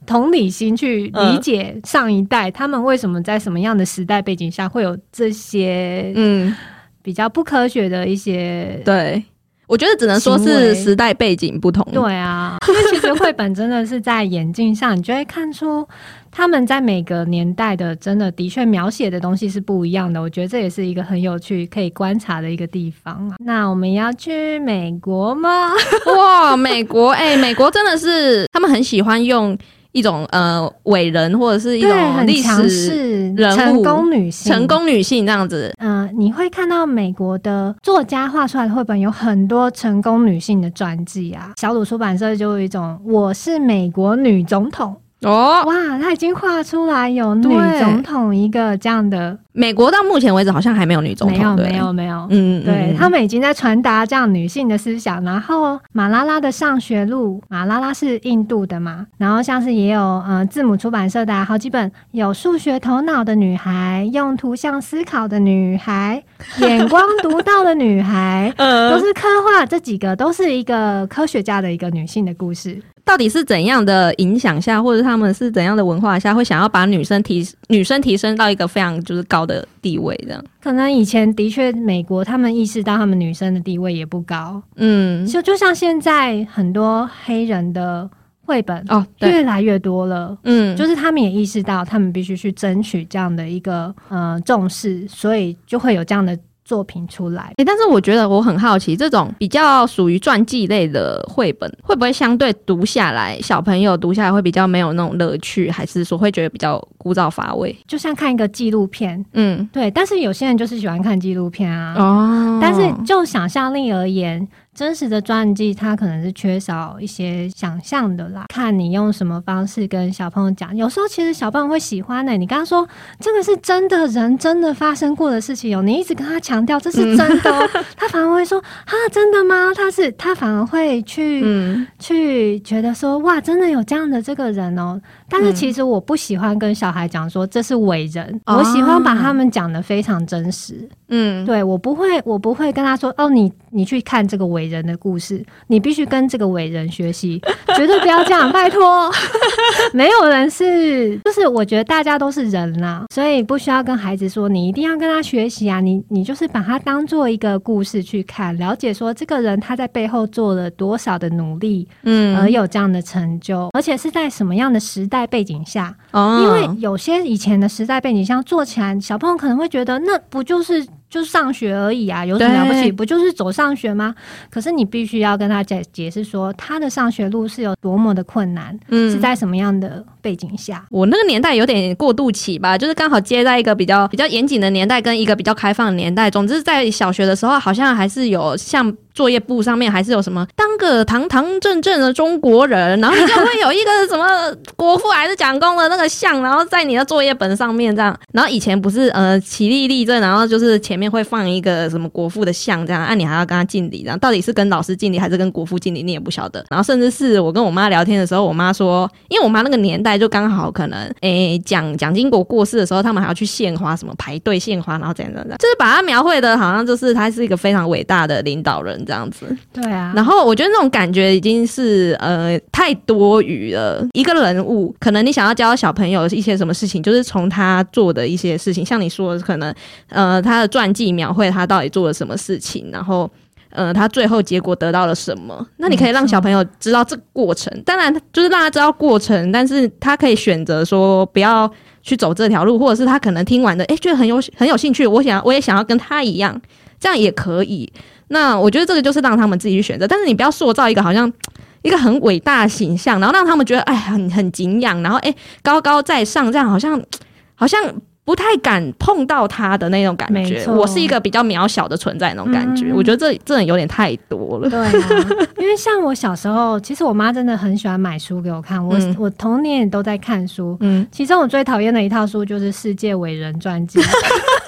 Speaker 1: 同理心去理解上一代、他们为什么在什么样的时代背景下会有这些
Speaker 2: 嗯，
Speaker 1: 比较不科学的一些。
Speaker 2: 对，我觉得只能说是时代背景不同。
Speaker 1: 对啊，因为其实绘本真的是在眼镜上，你就会看出他们在每个年代的真的的确描写的东西是不一样的。我觉得这也是一个很有趣可以观察的一个地方啊。那我们要去美国吗？
Speaker 2: 哇，美国，哎、美国真的是他们很喜欢用一种呃伟人或者是一，种历史、人物
Speaker 1: 成功女性，
Speaker 2: 成。功女性这样子。
Speaker 1: 嗯、你会看到美国的作家画出来的绘本有很多成功女性的传记啊。小鲁出版社就有一种“我是美国女总统”，
Speaker 2: 哦，
Speaker 1: 哇，他已经画出来有女
Speaker 2: 对
Speaker 1: 总统一个这样的，
Speaker 2: 美国到目前为止好像还没有女总统，对
Speaker 1: 没有没有没有，
Speaker 2: 嗯，嗯
Speaker 1: 对
Speaker 2: 嗯
Speaker 1: 他们已经在传达这样女性的思想。然后马拉拉的上学路，马拉拉是印度的嘛，然后像是也有呃字母出版社的、啊、好几本，有数学头脑的女孩，用图像思考的女孩，眼光独到的女孩。都
Speaker 2: 呃，
Speaker 1: 是刻画这几个，都是一个科学家的一个女性的故事。
Speaker 2: 到底是怎样的影响下，或者他们是怎样的文化下，会想要把女生提女生提升到一个非常就是高的地位这样？
Speaker 1: 可能以前的确，美国他们意识到他们女生的地位也不高，
Speaker 2: 嗯，
Speaker 1: 就就像现在很多黑人的绘本
Speaker 2: 哦，对，
Speaker 1: 越来越多了。
Speaker 2: 嗯，
Speaker 1: 就是他们也意识到，他们必须去争取这样的一个呃重视，所以就会有这样的作品出来。
Speaker 2: 欸，但是我觉得我很好奇，这种比较属于传记类的绘本，会不会相对读下来，小朋友读下来会比较没有那种乐趣，还是说会觉得比较枯燥乏味？
Speaker 1: 就像看一个纪录片，
Speaker 2: 嗯，
Speaker 1: 对，但是有些人就是喜欢看纪录片啊。
Speaker 2: 哦
Speaker 1: 但是就想象力而言，真实的传记它可能是缺少一些想象的啦。看你用什么方式跟小朋友讲，有时候其实小朋友会喜欢的、你刚刚说这个是真的人真的发生过的事情哦，你一直跟他强调这是真的哦，他反而会说啊，真的吗？他是他反而会去、
Speaker 2: 嗯
Speaker 1: 去觉得说哇，真的有这样的这个人哦。但是其实我不喜欢跟小孩讲说这是伟人，
Speaker 2: 哦
Speaker 1: 我喜欢把他们讲的非常真实。
Speaker 2: 嗯，
Speaker 1: 对我不会，我不会跟他说哦，你你去看这个伟人的故事，你必须跟这个伟人学习，绝对不要这样，拜托。没有人是，就是我觉得大家都是人啦，所以不需要跟孩子说你一定要跟他学习啊，你你就是把他当做一个故事去看，了解说这个人他在背后做了多少的努力，
Speaker 2: 嗯
Speaker 1: 而有这样的成就，而且是在什么样的时代背景下，
Speaker 2: 哦
Speaker 1: 因为有些以前的时代背景下做起来，小朋友可能会觉得那不就是就是上学而已啊，有什么了不起？不就是走上学吗？可是你必须要跟他解解释说，他的上学路是有多么的困难，
Speaker 2: 嗯
Speaker 1: 是在什么样的背景下。
Speaker 2: 我那个年代有点过渡期吧，就是刚好接在一个比较比较严谨的年代，跟一个比较开放的年代。总之，在小学的时候，好像还是有像作业簿上面还是有什么当个堂堂正正的中国人，然后你就会有一个什么国父还是蒋公的那个像，然后在你的作业本上面这样。然后以前不是呃起立立正，然后就是前面会放一个什么国父的像这样，啊你还要跟他敬礼，这样到底是跟老师敬礼还是跟国父敬礼，你也不晓得。然后甚至是我跟我妈聊天的时候，我妈说，因为我妈那个年代就刚好可能诶蒋蒋经国过世的时候，他们还要去献花，什么排队献花，然后怎样怎样，就是把他描绘的好像就是他是一个非常伟大的领导人这样子。
Speaker 1: 对啊，
Speaker 2: 然后我觉得那种感觉已经是呃太多余了。一个人物，可能你想要教小朋友一些什么事情，就是从他做的一些事情，像你说的，可能呃他的传记描绘他到底做了什么事情，然后。呃，他最后结果得到了什么？那你可以让小朋友知道这个过程，当然就是让他知道过程，但是他可以选择说不要去走这条路，或者是他可能听完的，诶，觉得很有很有兴趣，我想我也想要跟他一样，这样也可以。那我觉得这个就是让他们自己去选择，但是你不要塑造一个好像 一个很伟大的形象，然后让他们觉得哎很很敬仰，然后哎高高在上，这样好像 好像不太敢碰到他的那种感觉。
Speaker 1: 没错
Speaker 2: 我是一个比较渺小的存在那种感觉，
Speaker 1: 嗯
Speaker 2: 我觉得这这有点太多了。
Speaker 1: 对啊，因为像我小时候，其实我妈真的很喜欢买书给我看，我、
Speaker 2: 嗯
Speaker 1: 我童年也都在看书。
Speaker 2: 嗯，
Speaker 1: 其中我最讨厌的一套书就是《世界伟人传记》，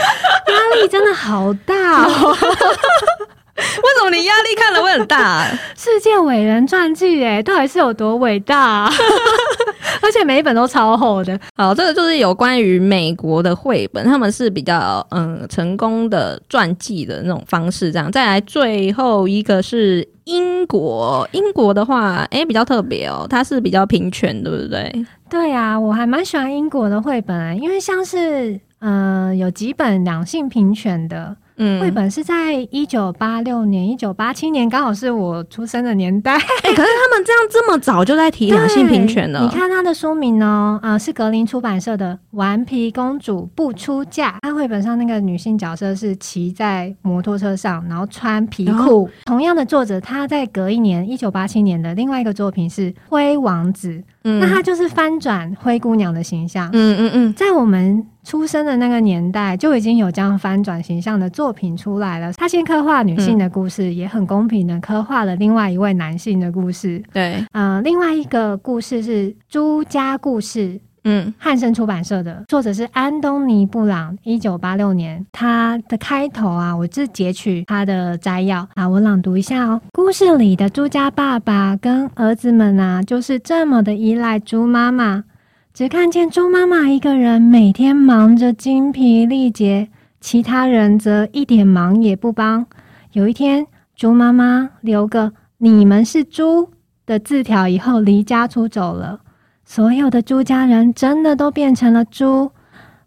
Speaker 1: 压力真的好大、哦。
Speaker 2: 为什么你压力看了会很大、
Speaker 1: 世界伟人传记，哎，到底是有多伟大、啊？而且每一本都超厚的。
Speaker 2: 好，这个就是有关于美国的绘本，他们是比较嗯成功的传记的那种方式。这样，再来最后一个是英国，英国的话，诶比较特别哦，它是比较平权，对不对？
Speaker 1: 对啊，我还蛮喜欢英国的绘本、因为像是嗯、呃有几本两性平权的，
Speaker 2: 嗯
Speaker 1: 绘本是在一九八六年、一九八七年，刚好是我出生的年代。
Speaker 2: 哎、可是他们这样这么早就在提两性平权了，
Speaker 1: 你看它的书名哦，呃，是格林出版社的《顽皮公主不出嫁》。它绘本上那个女性角色是骑在摩托车上，然后穿皮裤。同样的作者，他在隔一年，一九八七年的另外一个作品是《灰王子》，
Speaker 2: 嗯
Speaker 1: 那他就是翻转灰姑娘的形象。
Speaker 2: 嗯嗯嗯，
Speaker 1: 在我们出生的那个年代，就已经有这样翻转形象的作品出来了。他先刻画女性的故事，也很公平的刻画了另外一位男性的故事。
Speaker 2: 对，
Speaker 1: 呃，另外一个故事是《朱家故事》。
Speaker 2: 嗯
Speaker 1: 汉生出版社的作者是安东尼布朗，一九八六年。他的开头啊，我是截取他的摘要啊，我朗读一下哦。故事里的朱家爸爸跟儿子们啊，就是这么的依赖猪妈妈，只看见猪妈妈一个人每天忙着精疲力竭，其他人则一点忙也不帮。有一天，猪妈妈留个“你们是猪”的字条以后，离家出走了。所有的猪家人真的都变成了猪，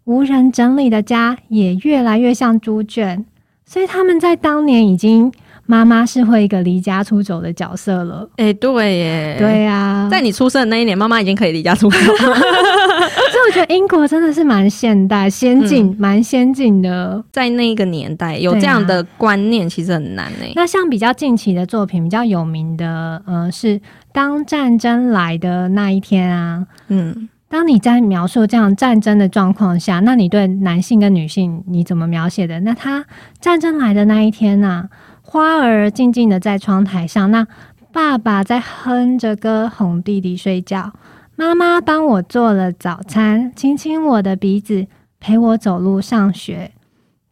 Speaker 1: 无人整理的家也越来越像猪圈，所以他们在当年已经妈妈是会一个离家出走的角色了。
Speaker 2: 哎、对耶，
Speaker 1: 对呀、
Speaker 2: 在你出生的那一年，妈妈已经可以离家出走了。
Speaker 1: 所以我觉得英国真的是蛮现代、先进、蛮、先进的。
Speaker 2: 在那个年代有这样的观念，其实很难诶。
Speaker 1: 那像比较近期的作品，比较有名的，呃，是当战争来的那一天啊。
Speaker 2: 嗯，
Speaker 1: 当你在描述这样战争的状况下，那你对男性跟女性你怎么描写的？那他战争来的那一天呐、花儿静静的在窗台上，那爸爸在哼着歌哄弟弟睡觉，妈妈帮我做了早餐，亲亲我的鼻子，陪我走路上学。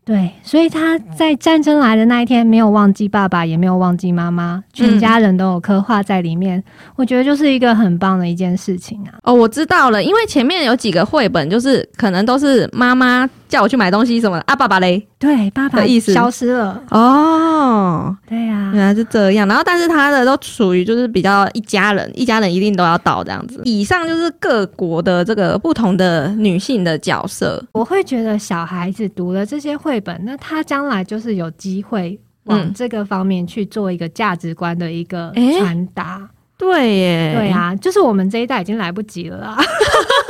Speaker 1: 对，所以他在战争来的那一天没有忘记爸爸，也没有忘记妈妈，全家人都有刻画在里面。我觉得就是一个很棒的一件事情啊。
Speaker 2: 哦，我知道了，因为前面有几个绘本，就是可能都是妈妈叫我去买东西什么的啊，爸爸嘞。
Speaker 1: 对，爸爸
Speaker 2: 的意思
Speaker 1: 消失了。
Speaker 2: 哦，
Speaker 1: 对呀、
Speaker 2: 原来是这样。然后，但是他的都属于就是比较一家人，一家人一定都要到这样子。以上就是各国的这个不同的女性的角色。
Speaker 1: 我会觉得小孩子读了这些绘本，那他将来就是有机会往
Speaker 2: 嗯
Speaker 1: 这个方面去做一个价值观的一个传达。
Speaker 2: 对耶，
Speaker 1: 对，啊，就是我们这一代已经来不及了啦。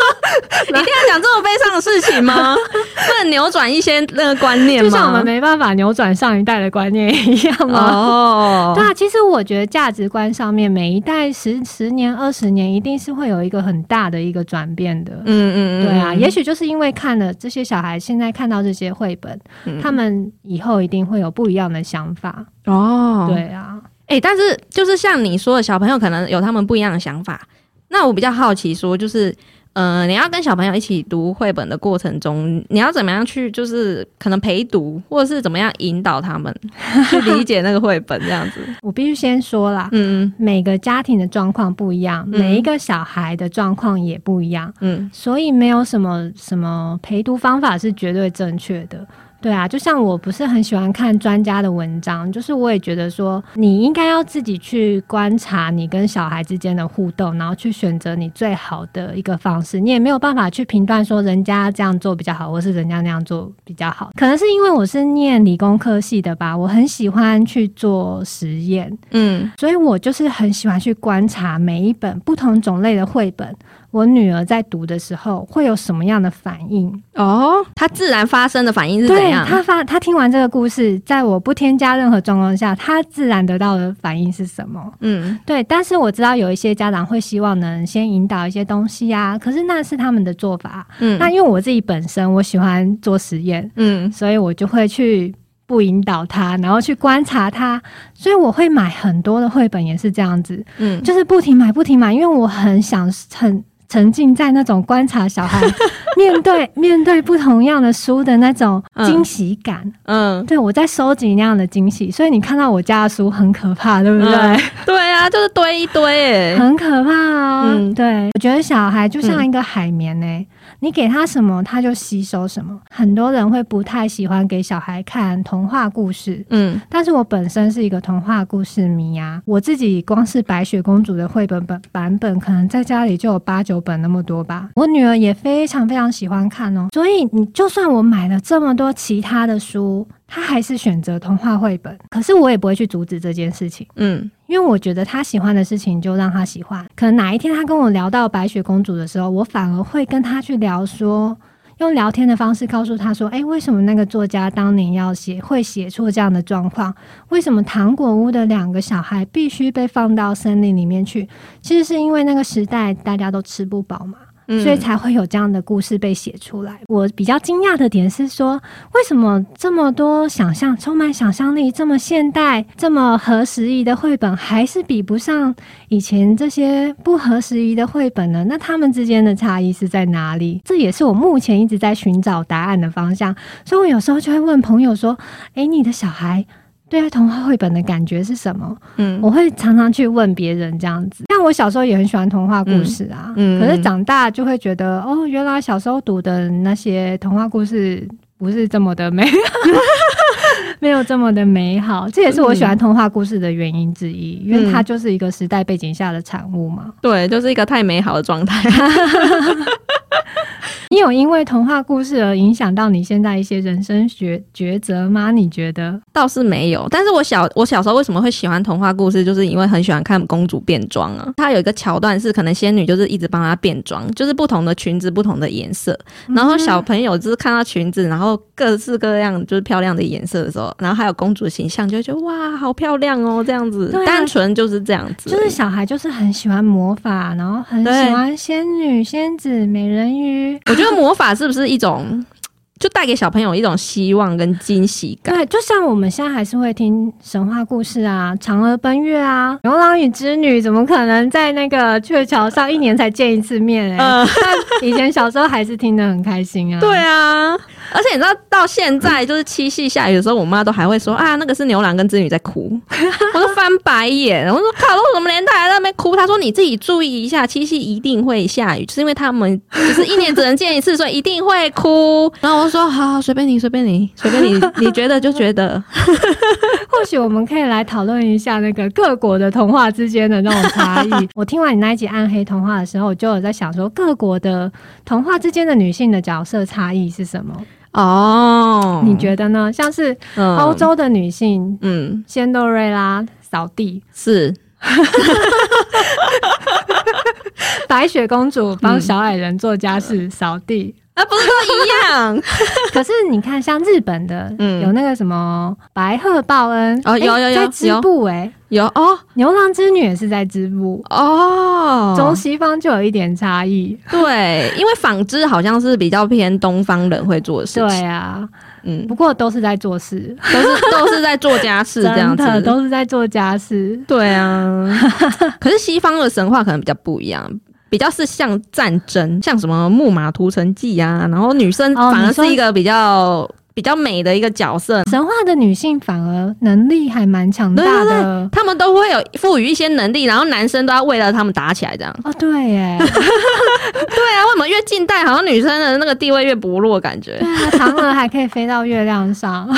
Speaker 2: 一定要讲这么悲伤的事情吗？不能扭转一些那个观念吗？
Speaker 1: 就像我们没办法扭转上一代的观念一样吗？
Speaker 2: 哦，
Speaker 1: 对啊，其实我觉得价值观上面，每一代十十年、二十年，一定是会有一个很大的一个转变的。
Speaker 2: 嗯嗯嗯，
Speaker 1: 对啊，也许就是因为看了这些小孩现在看到这些绘本，
Speaker 2: 嗯
Speaker 1: 他们以后一定会有不一样的想法。
Speaker 2: 哦，
Speaker 1: 对啊，
Speaker 2: 哎、但是就是像你说的，小朋友可能有他们不一样的想法。那我比较好奇，说就是，呃，你要跟小朋友一起读绘本的过程中，你要怎么样去，就是可能陪读，或者是怎么样引导他们 去理解那个绘本这样子？
Speaker 1: 我必须先说啦，
Speaker 2: 嗯
Speaker 1: 每个家庭的状况不一样，
Speaker 2: 嗯
Speaker 1: 每一个小孩的状况也不一样，
Speaker 2: 嗯
Speaker 1: 所以没有什么什么陪读方法是绝对正确的。对啊，就像我不是很喜欢看专家的文章，就是我也觉得说，你应该要自己去观察你跟小孩之间的互动，然后去选择你最好的一个方式。你也没有办法去评断说人家这样做比较好，或是人家那样做比较好。可能是因为我是念理工科系的吧，我很喜欢去做实验，
Speaker 2: 嗯
Speaker 1: 所以我就是很喜欢去观察每一本不同种类的绘本，我女儿在读的时候会有什么样的反应。
Speaker 2: 哦，她自然发生的反应是怎
Speaker 1: 对
Speaker 2: 样？
Speaker 1: 她发，她听完这个故事，在我不添加任何状况下，她自然得到的反应是什么？
Speaker 2: 嗯
Speaker 1: 对，但是我知道有一些家长会希望能先引导一些东西啊，可是那是他们的做法。
Speaker 2: 嗯
Speaker 1: 那因为我自己本身我喜欢做实验，
Speaker 2: 嗯
Speaker 1: 所以我就会去不引导他，然后去观察他，所以我会买很多的绘本，也是这样子，
Speaker 2: 嗯，
Speaker 1: 就是不停买不停买，因为我很想很沉浸在那种观察小孩 面对面对不同样的书的那种惊喜感。
Speaker 2: 嗯，
Speaker 1: 对我在收集那样的惊喜，所以你看到我家的书很可怕，对不对？
Speaker 2: 嗯 对啊，就是堆一堆，哎，
Speaker 1: 很可怕哦。
Speaker 2: 嗯
Speaker 1: 对，我觉得小孩就像一个海绵呢、你给他什么，他就吸收什么。很多人会不太喜欢给小孩看童话故事。
Speaker 2: 嗯
Speaker 1: 但是我本身是一个童话故事迷啊，我自己光是白雪公主的绘本本版本，可能在家里就有八九本那么多吧。我女儿也非常非常喜欢看哦，所以你就算我买了这么多其他的书，他还是选择童话绘本。可是我也不会去阻止这件事情，
Speaker 2: 嗯
Speaker 1: 因为我觉得他喜欢的事情就让他喜欢。可能哪一天他跟我聊到白雪公主的时候，我反而会跟他去聊说。用聊天的方式告诉他说：“哎，为什么那个作家当年要写会写出这样的状况？为什么糖果屋的两个小孩必须被放到森林里面去？其实是因为那个时代大家都吃不饱嘛。”
Speaker 2: 嗯
Speaker 1: 所以才会有这样的故事被写出来。我比较惊讶的点是说，为什么这么多想象、充满想象力、这么现代、这么合时宜的绘本，还是比不上以前这些不合时宜的绘本呢？那他们之间的差异是在哪里？这也是我目前一直在寻找答案的方向。所以我有时候就会问朋友说：“诶，你的小孩？”对待童话绘本的感觉是什么？
Speaker 2: 嗯
Speaker 1: 我会常常去问别人这样子。像我小时候也很喜欢童话故事啊，
Speaker 2: 嗯嗯
Speaker 1: 可是长大就会觉得，哦，原来小时候读的那些童话故事不是这么的美，没有这么的美好。这也是我喜欢童话故事的原因之一，因为它就是一个时代背景下的产物嘛。
Speaker 2: 对，就是一个太美好的状态。
Speaker 1: 你有因为童话故事而影响到你现在一些人生抉抉择吗？你觉得？
Speaker 2: 倒是没有，但是我小我小时候为什么会喜欢童话故事，就是因为很喜欢看公主变装啊。它有一个桥段是，可能仙女就是一直帮她变装，就是不同的裙子、不同的颜色，然后小朋友就是看到裙子，然后各式各样就是漂亮的颜色的时候，然后还有公主形象，就觉得哇，好漂亮哦，这样子，
Speaker 1: 啊
Speaker 2: 单纯就是这样子，
Speaker 1: 就是小孩就是很喜欢魔法，然后很喜欢仙女、仙子、美人鱼。
Speaker 2: 我觉得魔法是不是一种，就带给小朋友一种希望跟惊喜感？
Speaker 1: 对，就像我们现在还是会听神话故事啊，嫦娥奔月啊，牛郎与织女，怎么可能在那个鹊桥上一年才见一次面、欸？
Speaker 2: 嗯
Speaker 1: 但以前小时候还是听得很开心啊。
Speaker 2: 对啊，而且你知道，到现在就是七夕下雨的时候，我妈都还会说啊，那个是牛郎跟织女在哭，我都翻白眼，我说靠，为什么年代还在那边哭？她说你自己注意一下，七夕一定会下雨，就是因为他们只是一年只能见一次，所以一定会哭。然后我说好，好随便你，随便你，随便你，你觉得就觉得，
Speaker 1: 或许我们可以来讨论一下那个各国的童话之间的那种差异。我听完你那一集暗黑童话的时候，我就有在想说，各国的童话之间的女性的角色差异是什么？
Speaker 2: 哦
Speaker 1: 你觉得呢？像是欧，洲的女性，
Speaker 2: 嗯，
Speaker 1: 仙豆瑞拉扫地，
Speaker 2: 是
Speaker 1: 白雪公主帮小矮人做家事、扫地。
Speaker 2: 啊，不是都一样？
Speaker 1: 可是你看，像日本的，
Speaker 2: 嗯。
Speaker 1: 有那个什么白鹤报恩
Speaker 2: 哦有有有
Speaker 1: 在织布哎、
Speaker 2: 有哦。
Speaker 1: 牛郎织女也是在织布，
Speaker 2: 哦，
Speaker 1: 中西方就有一点差异。
Speaker 2: 对，因为纺织好像是比较偏东方人会做事情，
Speaker 1: 对啊，
Speaker 2: 嗯，
Speaker 1: 不过都是在做事，
Speaker 2: 都是都是在做家事 这样子，
Speaker 1: 都是在做家事。
Speaker 2: 对啊。可是西方的神话可能比较不一样。比较是像战争，像什么木马屠城记啊，然后女生
Speaker 1: 哦
Speaker 2: 反而是一个比较、比较美的一个角色，
Speaker 1: 神话的女性反而能力还蛮强大的。
Speaker 2: 他们都会有赋予一些能力，然后男生都要为了他们打起来这样。
Speaker 1: 哦，对耶，
Speaker 2: 对啊，为什么越近代好像女生的那个地位越薄弱感觉？
Speaker 1: 对啊，嫦娥还可以飞到月亮上，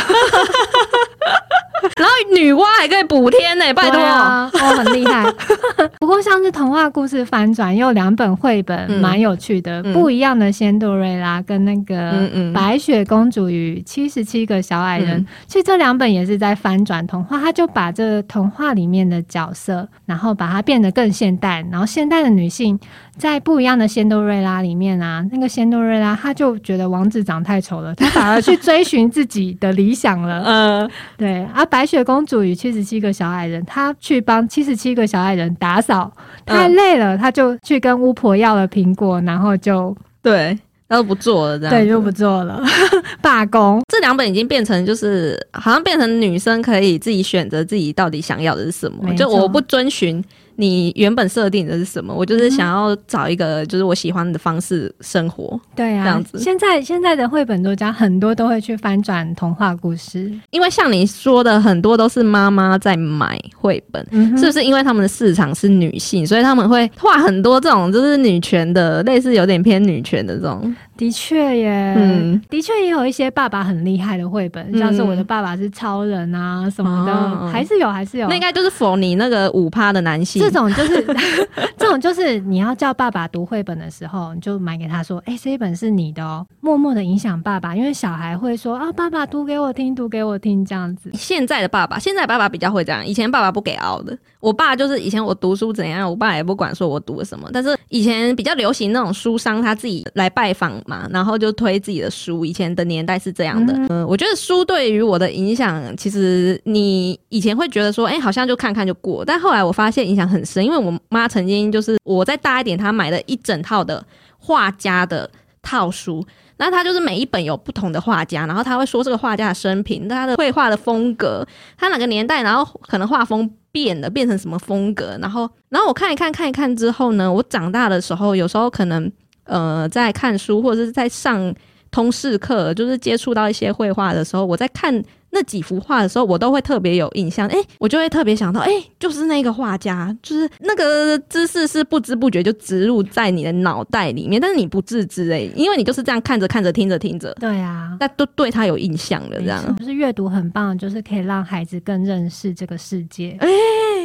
Speaker 2: 然后女娲还可以补天呢、拜托。
Speaker 1: 对啊，哦，很厉害。不过像是童话故事翻转，也有两本绘本
Speaker 2: 嗯
Speaker 1: 蛮有趣的，
Speaker 2: 嗯
Speaker 1: 不一样的仙杜瑞拉跟那个白雪公主与七十七个小矮人。
Speaker 2: 嗯
Speaker 1: 其实这两本也是在翻转童话，他就把这童话里面的角色，然后把它变得更现代，然后现代的女性在不一样的仙杜瑞拉里面啊，那个仙杜瑞拉他就觉得王子长太丑了，他反而去追寻自己的理想了。
Speaker 2: 嗯，
Speaker 1: 对，而、白雪公主与七十七个小矮人，她去帮七十七个小矮人打扫，太
Speaker 2: 嗯
Speaker 1: 累了，她就去跟巫婆要了苹果，然后就
Speaker 2: 对，他都不做了这样。
Speaker 1: 对就不做了，罢工。
Speaker 2: 这两本已经变成就是好像变成女生可以自己选择自己到底想要的是什么，就我不遵循你原本设定的是什么，我就是想要找一个就是我喜欢的方式生活。
Speaker 1: 对啊
Speaker 2: 这样，子
Speaker 1: 现在现在的绘本作家很多都会去翻转童话故事，
Speaker 2: 因为像你说的，很多都是妈妈在买绘本。
Speaker 1: 嗯
Speaker 2: 是不是因为他们的市场是女性，所以他们会画很多这种就是女权的，类似有点偏女权的这种？
Speaker 1: 的确耶，
Speaker 2: 嗯
Speaker 1: 的确也有一些爸爸很厉害的绘本，像是我的爸爸是超人啊什么的，
Speaker 2: 哦
Speaker 1: 还是有，还是有。
Speaker 2: 那应该就是否你那个五趴的男性
Speaker 1: 这种就是 这种就是你要叫爸爸读绘本的时候，你就买给他说，哎、这一本是你的哦，默默的影响爸爸，因为小孩会说啊，爸爸读给我听，读给我听这样子。
Speaker 2: 现在的爸爸，现在爸爸比较会这样，以前爸爸不给熬的。我爸就是以前我读书怎样，我爸也不管说我读了什么。但是以前比较流行那种书商他自己来拜访嘛，然后就推自己的书。以前的年代是这样的。嗯、我觉得书对于我的影响，其实你以前会觉得说，哎、好像就看看就过，但后来我发现影响很深，因为我妈曾经就是我再大一点，她买了一整套的画家的套书。那他就是每一本有不同的画家，然后他会说这个画家的生平、他的绘画的风格，他哪个年代，然后可能画风变了，变成什么风格，然后，然后我看一看，看一看之后呢，我长大的时候，有时候可能呃在看书或者是在上通识课，就是接触到一些绘画的时候，我在看那几幅画的时候，我都会特别有印象，诶，我就会特别想到，诶，就是那个画家，就是那个知识是不知不觉就植入在你的脑袋里面，但是你不自知诶，因为你就是这样看着看着，听着听着，
Speaker 1: 对啊，
Speaker 2: 那都对他有印象了，这样。
Speaker 1: 错。就是阅读很棒，就是可以让孩子更认识这个世界，
Speaker 2: 哎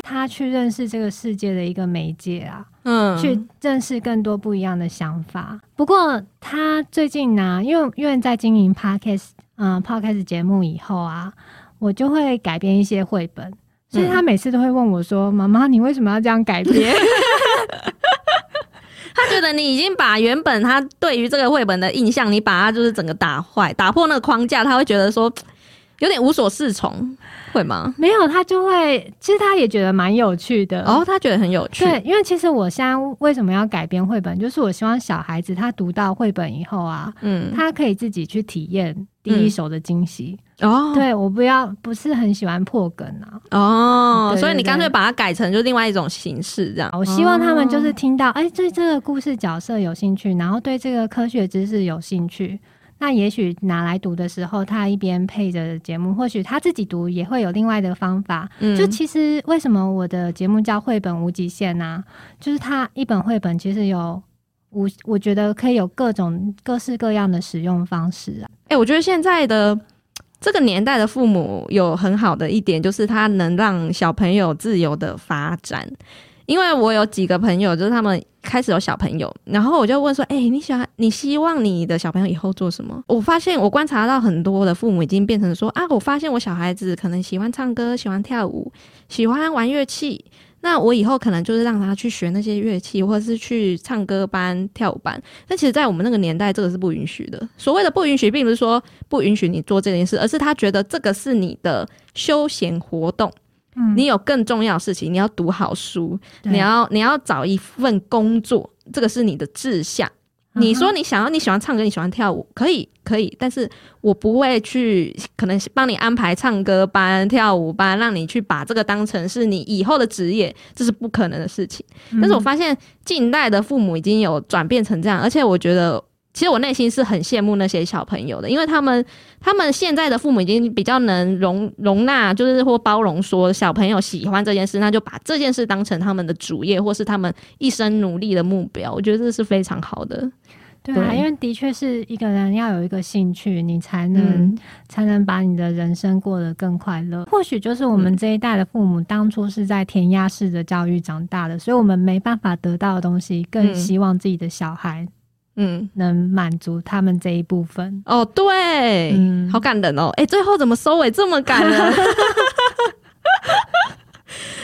Speaker 1: 他去认识这个世界的一个媒介啊。
Speaker 2: 嗯，
Speaker 1: 去认识更多不一样的想法。不过他最近呢，因为因为在经营 podcast 嗯 podcast 节目以后啊，我就会改编一些绘本。所以他每次都会问我说：“妈妈，你为什么要这样改编
Speaker 2: 他觉得你已经把原本他对于这个绘本的印象，你把它就是整个打坏，打破那个框架，他会觉得说有点无所适从，会吗？”？
Speaker 1: 没有，他就会，其实他也觉得蛮有趣的。
Speaker 2: 哦，他觉得很有趣，
Speaker 1: 对，因为其实我现在为什么要改编绘本，就是我希望小孩子他读到绘本以后啊，
Speaker 2: 嗯，
Speaker 1: 他可以自己去体验第一手的惊喜。
Speaker 2: 哦，
Speaker 1: 对我不要，不是很喜欢破梗啊。
Speaker 2: 哦，所以你干脆把它改成就另外一种形式，这样。
Speaker 1: 我希望他们就是
Speaker 2: 哦
Speaker 1: 听到，哎、对这个故事角色有兴趣，然后对这个科学知识有兴趣。那也许拿来读的时候，他一边配着节目，或许他自己读也会有另外的方法。
Speaker 2: 嗯
Speaker 1: 就其实为什么我的节目叫《绘本无极限》呢？就是他一本绘本其实有无，我觉得可以有各种各式各样的使用方式啊。
Speaker 2: 哎、我觉得现在的这个年代的父母有很好的一点，就是他能让小朋友自由的发展。因为我有几个朋友，就是他们开始有小朋友，然后我就问说：“哎、你喜欢你希望你的小朋友以后做什么？”我发现我观察到很多的父母已经变成说：“啊，我发现我小孩子可能喜欢唱歌，喜欢跳舞，喜欢玩乐器。”那我以后可能就是让他去学那些乐器，或者是去唱歌班、跳舞班。但其实，在我们那个年代，这个是不允许的。所谓的不允许，并不是说不允许你做这件事，而是他觉得这个是你的休闲活动，
Speaker 1: 嗯
Speaker 2: 你有更重要的事情，你要读好书，你要你要找一份工作，这个是你的志向。你说你想要你喜欢唱歌，你喜欢跳舞，可以可以，但是我不会去可能帮你安排唱歌班、跳舞班，让你去把这个当成是你以后的职业，这是不可能的事情。但是我发现近代的父母已经有转变成这样，而且我觉得，其实我内心是很羡慕那些小朋友的，因为他们他们现在的父母已经比较能容容纳，就是或包容说小朋友喜欢这件事，那就把这件事当成他们的主业，或是他们一生努力的目标。我觉得这是非常好的。
Speaker 1: 对啊，
Speaker 2: 对
Speaker 1: 因为的确是一个人要有一个兴趣，你才能、
Speaker 2: 嗯
Speaker 1: 才能把你的人生过得更快乐。或许就是我们这一代的父母当初是在填鸭式的教育长大的，所以我们没办法得到的东西，更
Speaker 2: 嗯
Speaker 1: 希望自己的小孩
Speaker 2: 嗯，
Speaker 1: 能满足他们这一部分。
Speaker 2: 哦，对，
Speaker 1: 嗯
Speaker 2: 好感人哦。哎、最后怎么收尾这么感人？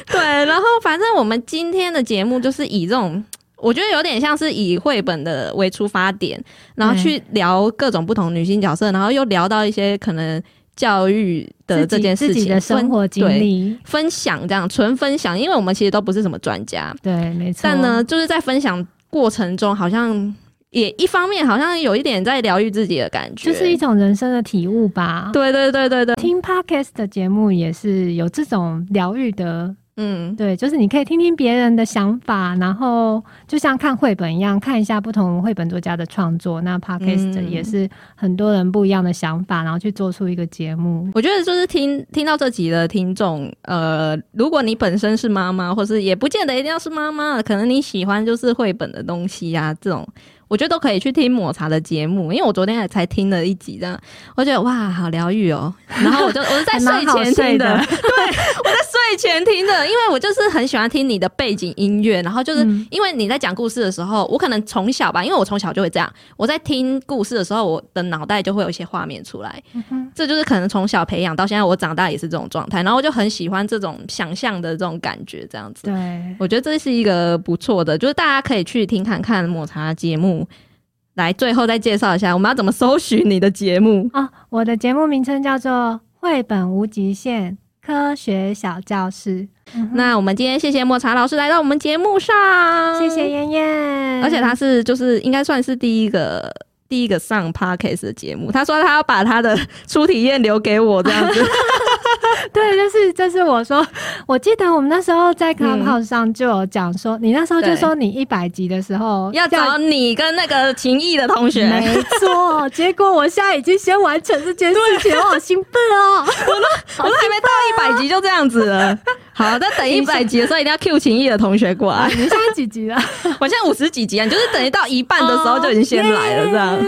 Speaker 2: 对，然后反正我们今天的节目就是以这种。我觉得有点像是以绘本的为出发点，然后去聊各种不同女性角色，然后又聊到一些可能教育的这件事情，
Speaker 1: 自己的生活经
Speaker 2: 对
Speaker 1: 历，
Speaker 2: 分享这样纯分享，因为我们其实都不是什么专家，
Speaker 1: 对，没错。
Speaker 2: 但呢，就是在分享过程中，好像也一方面好像有一点在疗愈自己的感觉，
Speaker 1: 就是一种人生的体悟吧。
Speaker 2: 对对对对对，
Speaker 1: 听 podcast 的节目也是有这种疗愈的
Speaker 2: 嗯，
Speaker 1: 对，就是你可以听听别人的想法，然后就像看绘本一样，看一下不同绘本作家的创作。那 podcast
Speaker 2: 嗯
Speaker 1: 也是很多人不一样的想法，然后去做出一个节目。
Speaker 2: 我觉得就是听听到这集的听众，呃，如果你本身是妈妈，或是也不见得一定要是妈妈，可能你喜欢就是绘本的东西呀、这种我觉得都可以去听抹茶的节目，因为我昨天也才听了一集，这样我觉得哇，好疗愈哦。然后我就我是在睡前听的，对，我在睡前听的，因为我就是很喜欢听你的背景音乐，然后就是
Speaker 1: 嗯
Speaker 2: 因为你在讲故事的时候，我可能从小吧，因为我从小就会这样，我在听故事的时候，我的脑袋就会有一些画面出来，
Speaker 1: 哼
Speaker 2: 这就是可能从小培养到现在，我长大也是这种状态，然后我就很喜欢这种想象的这种感觉，这样子。
Speaker 1: 对，
Speaker 2: 我觉得这是一个不错的，就是大家可以去听看看抹茶节目。来，最后再介绍一下，我们要怎么搜寻你的节目？
Speaker 1: 哦，我的节目名称叫做《绘本无极限科学小教室》。嗯
Speaker 2: 那我们今天谢谢抹茶老师来到我们节目上，
Speaker 1: 谢谢妍妍，
Speaker 2: 而且他是就是应该算是第一个第一个上 podcast 的节目。他说他要把他的初体验留给我，这样子。
Speaker 1: 对，就是就是我说，我记得我们那时候在 Clubhouse 上就有讲说，你那时候就说你一百集的时候
Speaker 2: 要找你跟那个情谊的同学。
Speaker 1: 没错，结果我现在已经先完成这件事情，我好兴奋哦！
Speaker 2: 我都还没到一百集就这样子了。好，那等一百集的 时候，一定要 Q 情谊的同学过来。
Speaker 1: 你现在几集了？
Speaker 2: 我现在五十几集啊，你就是等于到一半的时候就已经先来了，这样。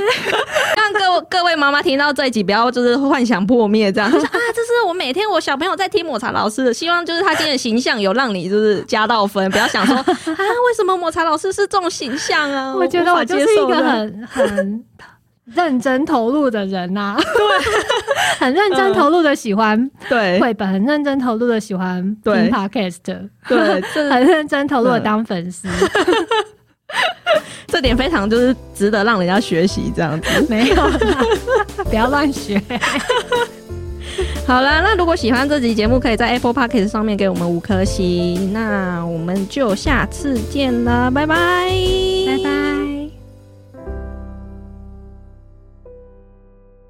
Speaker 2: 让各各位妈妈听到这一集，不要就是幻想破灭，这样。啊，这是我每天我小朋友在听抹茶老师的，希望就是他今天的形象有让你就是加到分，不要想说啊，为什么抹茶老师是这种形象啊？
Speaker 1: 我觉得我就是一个很很认真投入的人呐、对，很认真投入的喜欢
Speaker 2: 对
Speaker 1: 绘本，很认真投入的喜欢听
Speaker 2: 对
Speaker 1: podcast，
Speaker 2: 对，这
Speaker 1: 很认真投入的当粉丝。
Speaker 2: 这点非常就是值得让人家学习这样子。
Speaker 1: 没有啦，不要乱学。
Speaker 2: 好了，那如果喜欢这集节目，可以在 Apple Podcast 上面给我们五颗星。那我们就下次见了，拜拜，
Speaker 1: 拜拜。